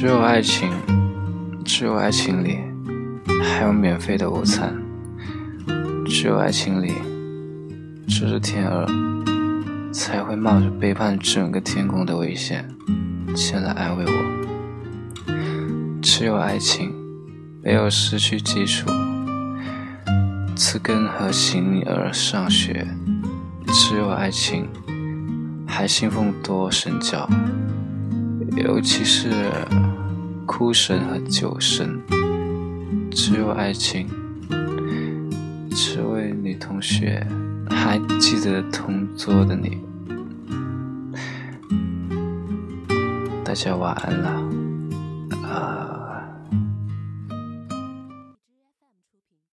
只有爱情，只有爱情里还有免费的午餐，只有爱情里，这只天鹅才会冒着背叛整个天空的危险前来安慰我。只有爱情没有失去基础，词根和形而上学，只有爱情还信奉多神教。尤其是哭声和酒声，只有爱情。这位女同学，还记得同桌的你？大家晚安了。